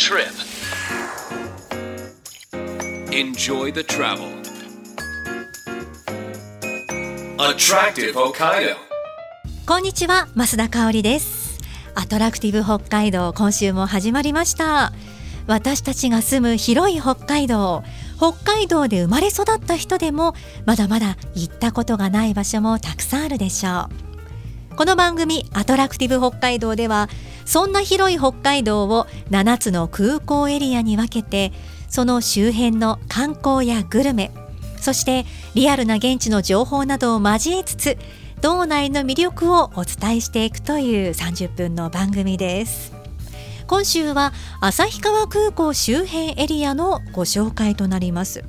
trip. Enjoy the travel. Attractive Hokkaido. こんにちは増田香織ですアトラクティブ北海道今週も始まりました私たちが住む広い北海道北海道で生まれ育った人でもまだまだ行ったことがない場所もたくさんあるでしょうこの番組アトラクティブ北海道ではそんな広い北海道を7つの空港エリアに分けてその周辺の観光やグルメそしてリアルな現地の情報などを交えつつ道内の魅力をお伝えしていくという30分の番組です。今週は旭川空港周辺エリアのご紹介となります。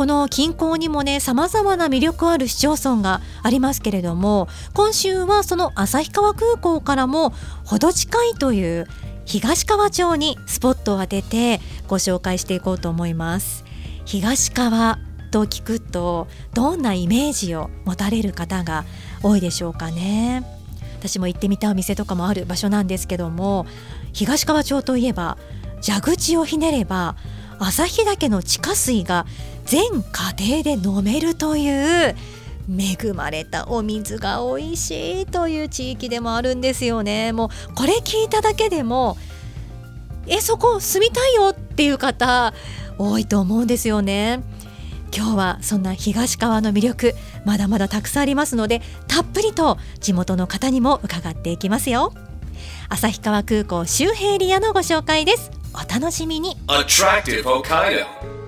この近郊にもね様々な魅力ある市町村がありますけれども今週はその旭川空港からも程近いという東川町にスポットを当ててご紹介していこうと思います。東川と聞くとどんなイメージを持たれる方が多いでしょうかね。私も行ってみたお店とかもある場所なんですけども東川町といえば蛇口をひねれば旭岳の地下水が全家庭で飲めるという恵まれたお水が美味しいという地域でもあるんですよね。もうこれ聞いただけでもえそこ住みたいよっていう方多いと思うんですよね。今日はそんな東川の魅力まだまだたくさんありますのでたっぷりと地元の方にも伺っていきますよ。旭川空港周辺エリアのご紹介です。お楽しみに。Attractive Hokkaido.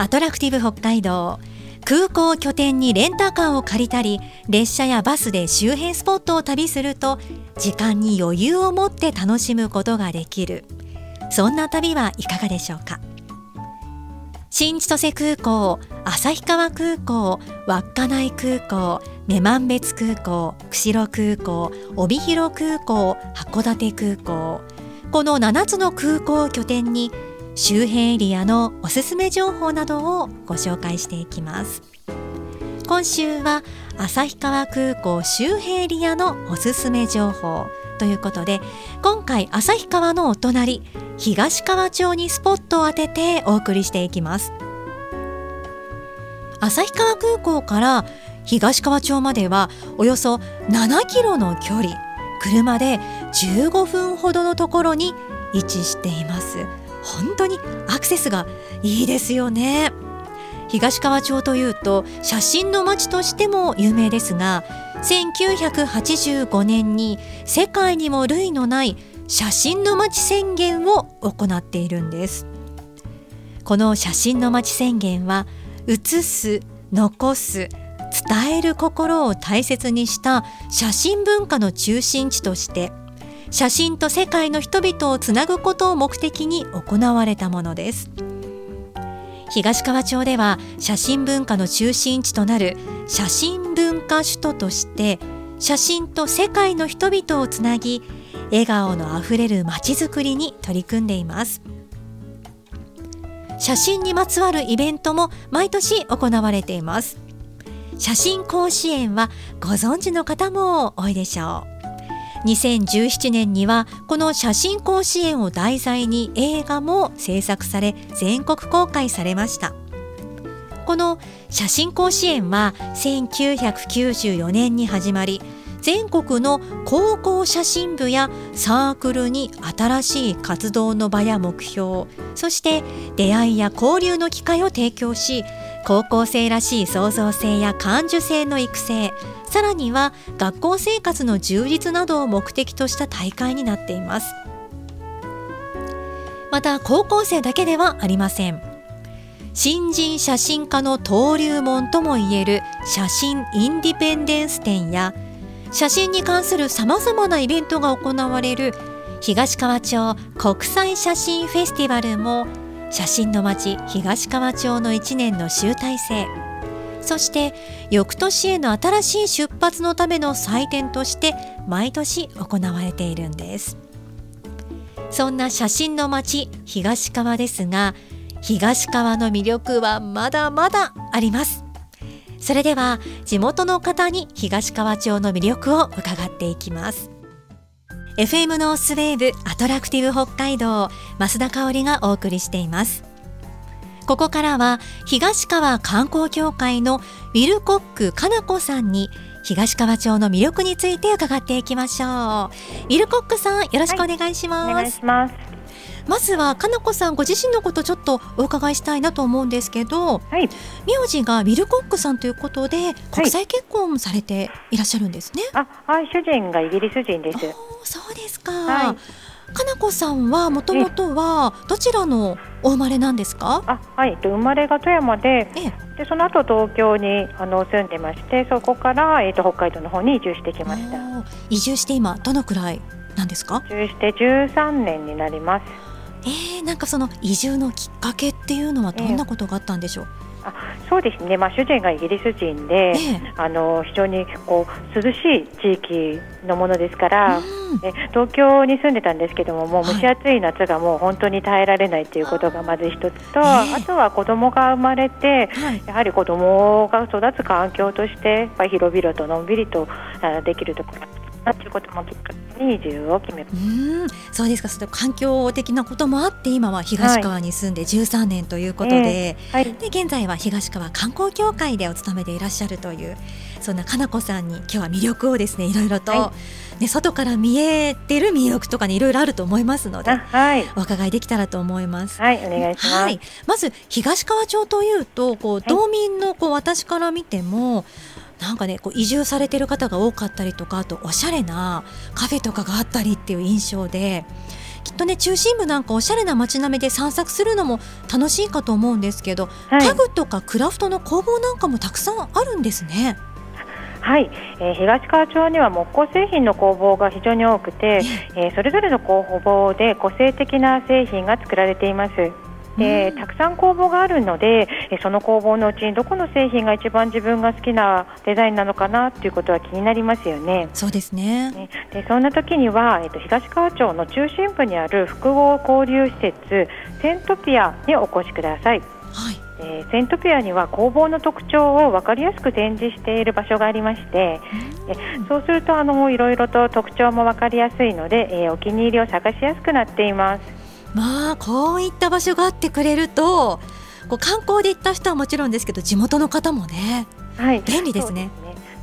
アトラクティブ北海道。空港を拠点にレンタカーを借りたり列車やバスで周辺スポットを旅すると時間に余裕を持って楽しむことができる。そんな旅はいかがでしょうか？新千歳空港旭川空港稚内空港女満別空港釧路空港帯広空港函館空港。この7つの空港を拠点に周辺エリアのおすすめ情報などをご紹介していきます。今週は旭川空港周辺エリアのおすすめ情報ということで今回旭川のお隣東川町にスポットを当ててお送りしていきます。旭川空港から東川町まではおよそ7キロの距離車で15分ほどのところに位置しています。本当にアクセスがいいですよね。東川町というと写真の街としても有名ですが1985年に世界にも類のない写真の街宣言を行っているんです。この写真の街宣言は写す残す伝える心を大切にした写真文化の中心地として写真と世界の人々をつなぐことを目的に行われたものです。東川町では写真文化の中心地となる写真文化首都として写真と世界の人々をつなぎ笑顔のあふれるまちづくりに取り組んでいます。写真にまつわるイベントも毎年行われています。写真甲子園はご存知の方も多いでしょう。2017年にはこの写真甲子園を題材に映画も制作され全国公開されました。この写真甲子園は1994年に始まり全国の高校写真部やサークルに新しい活動の場や目標そして出会いや交流の機会を提供し高校生らしい創造性や感受性の育成さらには学校生活の充実などを目的とした大会になっています。また高校生だけではありません。新人写真家の登竜門ともいえる写真インディペンデンス展や写真に関するさまざまなイベントが行われる東川町国際写真フェスティバルも写真の街東川町の1年の集大成。そして翌年への新しい出発のための祭典として毎年行われているんです。そんな写真の街東川ですが東川の魅力はまだまだあります。それでは地元の方に東川町の魅力を伺っていきます。FM ノースウェーブアトラクティブ北海道増田香織がお送りしています。ここからは東川観光協会のウィルコックかな子さんに東川町の魅力について伺っていきましょう。ウィルコックさんよろしくお願いします、はい、お願い。しますまずはかなこさんご自身のことちょっとお伺いしたいなと思うんですけど、はい、名字がウィルコックさんということで国際結婚されていらっしゃるんですね、はい、あはい主人がイギリス人です。そうですか、はいかなこさんはもともとはどちらのお生まれなんですか？あ、はい、生まれが富山で、でその後東京にあの住んでまして、そこからえっ、ー、と北海道の方に移住してきました。移住して今どのくらいなんですか？移住して13年になります。えー、なんかその移住のきっかけっていうのはどんなことがあったんでしょう？えーあそうですね、まあ、主人がイギリス人で、あの非常にこう涼しい地域のものですから、うん、東京に住んでたんですけどももう蒸し暑い夏がもう本当に耐えられないということがまず一つと、あとは子供が生まれて、はい、やはり子供が育つ環境としてやっぱり広々とのんびりとできるところなということもきっかけに移住を決めまうん。そうですか。その環境的なこともあって今は東川に住んで13年ということではいえーはい、で現在は東川観光協会でお勤めでいらっしゃるというそんなかなこさんに今日は魅力をですねいろいろと、はい、ね、外から見えてる魅力とかねいろいろあると思いますので、はい、お伺いできたらと思います。はいお願いします、はい、まず東川町というとこう道民のこう私から見てもなんかねこう移住されてる方が多かったりとかあとおしゃれなカフェとかがあったりっていう印象できっとね中心部なんかおしゃれな街並みで散策するのも楽しいかと思うんですけど、はい、家具とかクラフトの工房なんかもたくさんあるんですね。はい、えー、東川町には木工製品の工房が非常に多くて、えー、それぞれの工房で個性的な製品が作られています。でたくさん工房があるのでその工房のうちにどこの製品が一番自分が好きなデザインなのかなということは気になりますよね。そうですねでそんな時には、えっと、東川町の中心部にある複合交流施設セントピアにお越しください。はいえー、セントピアには工房の特徴を分かりやすく展示している場所がありまして、うん、そうするとあのいろいろと特徴も分かりやすいので、えー、お気に入りを探しやすくなっています。まあこういった場所があってくれるとこう観光で行った人はもちろんですけど地元の方もね、はい、便利ですね。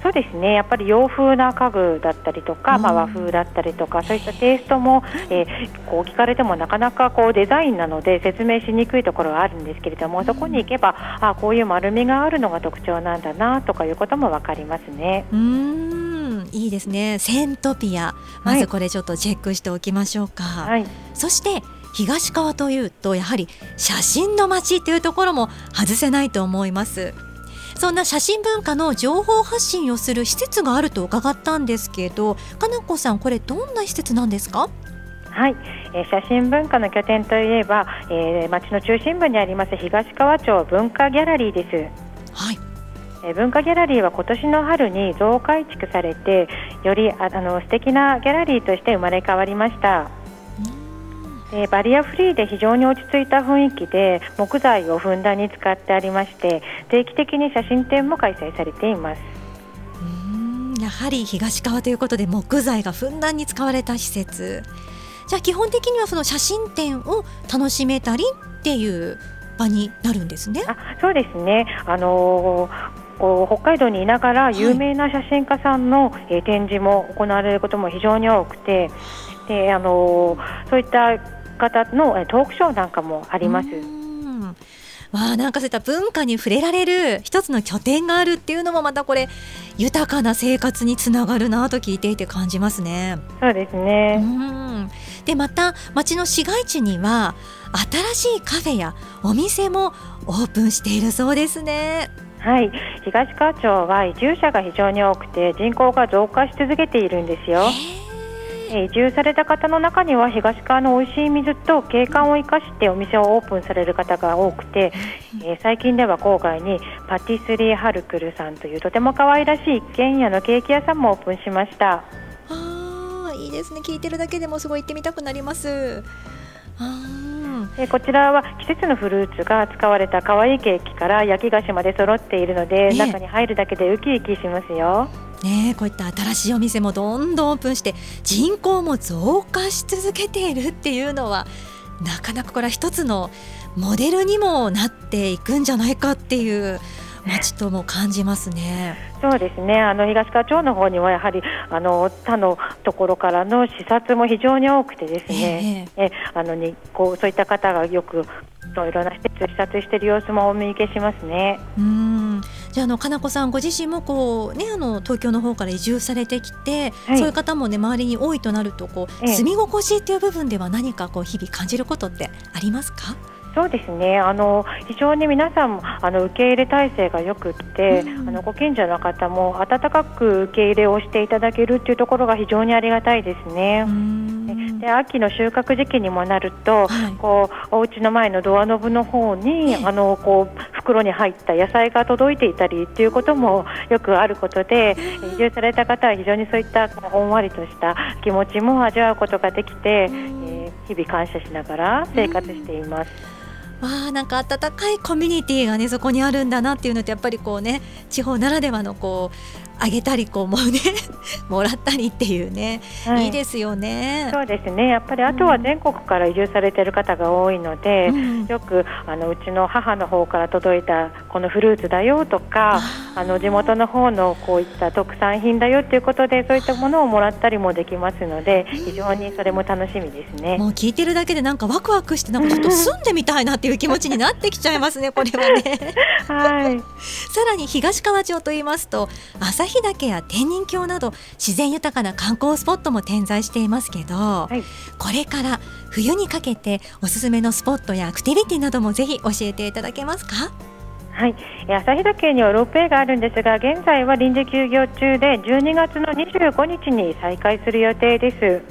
そうですね。やっぱり洋風な家具だったりとか、まあ、和風だったりとかそういったテイストも、えー、こう聞かれてもなかなかこうデザインなので説明しにくいところはあるんですけれどもそこに行けばあこういう丸みがあるのが特徴なんだなとかいうことも分かりますね。うん。いいですね。セントピアまずこれちょっとチェックしておきましょうか。はい、そして東川というとやはり写真の街というところも外せないと思います。そんな写真文化の情報発信をする施設があると伺ったんですけどかなこさんこれどんな施設なんですか？はい、えー、写真文化の拠点といえば、えー、町の中心部にあります東川町文化ギャラリーです。はい。え文化ギャラリーは今年の春に増改築されてよりああの素敵なギャラリーとして生まれ変わりましたえー、バリアフリーで非常に落ち着いた雰囲気で木材をふんだんに使ってありまして定期的に写真展も開催されています。やはり東川ということで木材がふんだんに使われた施設。じゃあ基本的にはその写真展を楽しめたりっていう場になるんですね。あそうですね。あのー北海道にいながら有名な写真家さんの、はい、え展示も行われることも非常に多くてであのそういった方のトークショーなんかもあります。わあなんかそういった文化に触れられる一つの拠点があるっていうのもまたこれ豊かな生活につながるなと聞いていて感じますね。そうですね。うんでまた町の市街地には新しいカフェやお店もオープンしているそうですね。はい、東川町は移住者が非常に多くて人口が増加し続けているんですよ。移住された方の中には東川の美味しい水と景観を生かしてお店をオープンされる方が多くて、えー、最近では郊外にパティスリーハルクルさんというとても可愛らしい一軒家のケーキ屋さんもオープンしました。あいいですね。聞いてるだけでもすごい行ってみたくなります。えこちらは季節のフルーツが使われた可愛いケーキから焼き菓子まで揃っているので、中に入るだけでウキウキしますよ。ね、こういった新しいお店もどんどんオープンして人口も増加し続けているっていうのはなかなかこれは一つのモデルにもなっていくんじゃないかっていう街とも感じますね。そうですね。あの東川町の方にはやはりあの他のところからの視察も非常に多くてですね。えー、えあのにこうそういった方がよくいろいろな施設視察している様子もお見受けしますね。うんじゃああのかなこさんご自身もこうねあの東京の方から移住されてきて、はい、そういう方もね周りに多いとなるとこう、ええ、住み心地っていう部分では何かこう日々感じることってありますか？そうですね。あの非常に皆さんあの受け入れ体制がよくって、うん、あのご近所の方も温かく受け入れをしていただけるというところが非常にありがたいですね。で秋の収穫時期にもなると、はい、こうお家の前のドアノブの方に、あのこう袋に入った野菜が届いていたりということもよくあることで、移住された方は非常にそういったほんわりとした気持ちも味わうことができて、えー、日々感謝しながら生活しています。わあなんか温かいコミュニティがねそこにあるんだなっていうのってやっぱりこうね地方ならではのこうあげたりこうもうね もらったりっていうね、はい、いいですよね。そうですね。やっぱりあとは全国から移住されている方が多いので、うん、よくあのうちの母の方から届いたこのフルーツだよとか、あの地元の方のこういった特産品だよということでそういったものをもらったりもできますので、非常にそれも楽しみですね。もう聞いてるだけでなんかワクワクしてなんかちょっと 住んでみたいなっていう気持ちになってきちゃいますね。これはね。はい。さらに東川町と言いますと朝旭岳や天人峡など自然豊かな観光スポットも点在していますけど、はい、これから冬にかけておすすめのスポットやアクティビティなどもぜひ教えていただけますか？はい、旭岳にはロープウェイがあるんですが現在は臨時休業中で12月の25日に再開する予定です。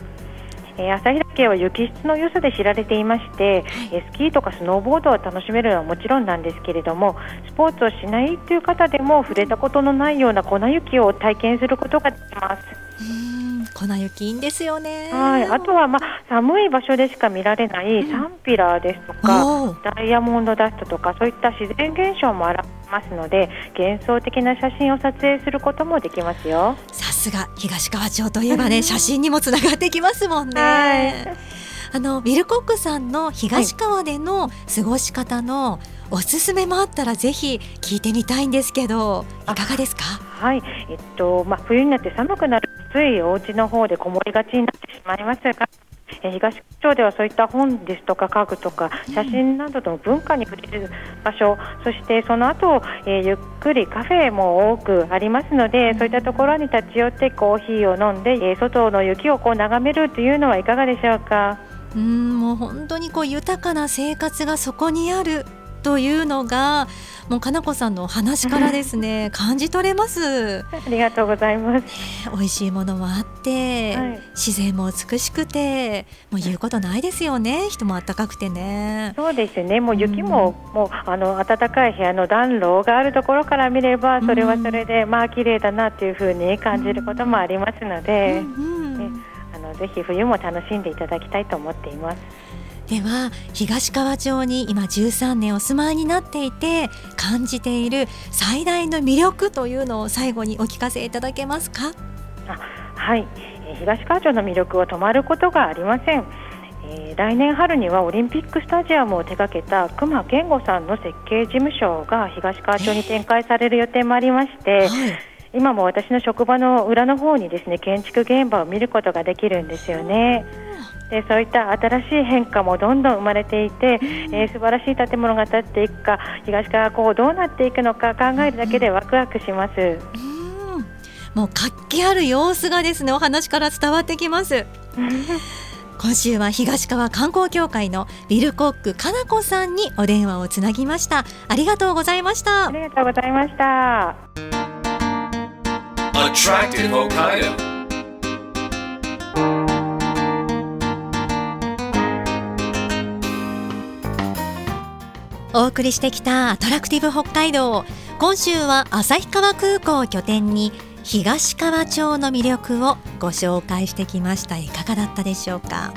えー、旭岳は雪質の良さで知られていまして、えー、スキーとかスノーボードを楽しめるのはもちろんなんですけれどもスポーツをしないという方でも触れたことのないような粉雪を体験することができます。粉雪いいんですよね。はい。あとはまあ寒い場所でしか見られないサンピラーですとか、ダイヤモンドダストとかそういった自然現象もあらますので、幻想的な写真を撮影することもできますよ。さすが東川町といえばね、写真にもつながってきますもんね。はいあのビルコックさんの東川での過ごし方のおすすめもあったらぜひ聞いてみたいんですけどいかがですか？はいえっとまあ、冬になって寒くなるついお家の方でこもりがちになってしまいますが東町ではそういった本ですとか家具とか写真などの文化に触れる場所、そしてその後、えー、ゆっくりカフェも多くありますのでそういったところに立ち寄ってコーヒーを飲んで、えー、外の雪をこう眺めるというのはいかがでしょうか？うんもう本当にこう豊かな生活がそこにあるというのがもうかなこさんの話からですね感じ取れます。ありがとうございます、ね、美味しいものもあって、はい、自然も美しくてもう言うことないですよね。人も暖かくてね。そうですね。もう雪も、うん、もうあの暖かい部屋の暖炉があるところから見ればそれはそれで、うん、まあ綺麗だなというふうに感じることもありますので、うんうん、あのぜひ冬も楽しんでいただきたいと思っています。では東川町に今13年お住まいになっていて感じている最大の魅力というのを最後にお聞かせいただけますか？あはい。東川町の魅力は止まることがありません。えー、来年春にはオリンピックスタジアムを手掛けた熊健吾さんの設計事務所が東川町に展開される予定もありまして、はい、今も私の職場の裏の方にですね建築現場を見ることができるんですよね。でそういった新しい変化もどんどん生まれていて、えー、素晴らしい建物が建っていくか東川こうどうなっていくのか考えるだけでワクワクします。もう活気ある様子がですねお話から伝わってきます。今週は東川観光協会のビルコックかなこさんにお電話をつなぎました。ありがとうございました。ありがとうございましたお送りしてきたアトラクティブ北海道。今週は旭川空港を拠点に東川町の魅力をご紹介してきました。いかがだったでしょうか。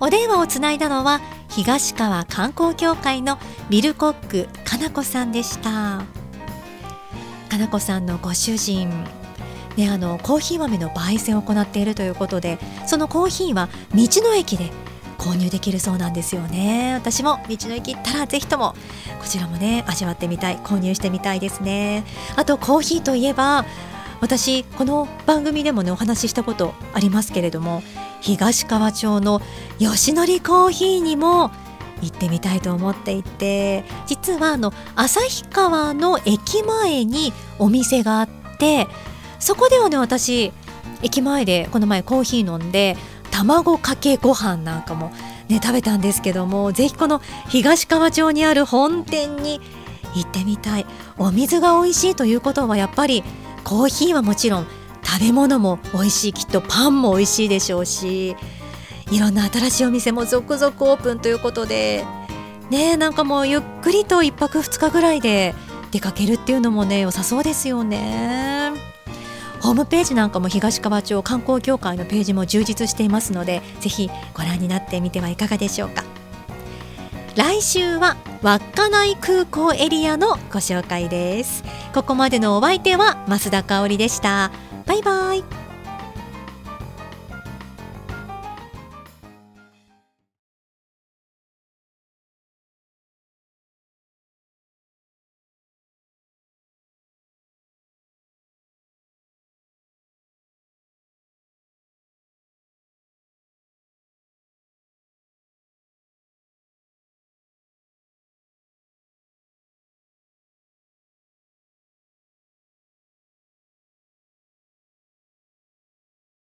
お電話をつないだのは東川観光協会のビルコックかなこさんでした。かなこさんのご主人。ね、あのコーヒー豆の焙煎を行っているということでそのコーヒーは道の駅で購入できるそうなんですよね。私も道の駅行ったらぜひともこちらもね味わってみたい購入してみたいですね。あとコーヒーといえば私この番組でもねお話ししたことありますけれども東川町の吉典コーヒーにも行ってみたいと思っていて実はあの旭川の駅前にお店があってそこではね私駅前でこの前コーヒー飲んで卵かけご飯なんかもね食べたんですけどもぜひこの東川町にある本店に行ってみたいお水が美味しいということはやっぱりコーヒーはもちろん食べ物も美味しいきっとパンも美味しいでしょうしいろんな新しいお店も続々オープンということでねなんかもうゆっくりと1泊2日ぐらいで出かけるっていうのもね良さそうですよね。ホームページなんかも東川町観光協会のページも充実していますのでぜひご覧になってみてはいかがでしょうか。来週は稚内空港エリアのご紹介です。ここまでのお相手は増田香織でした。バイバイ。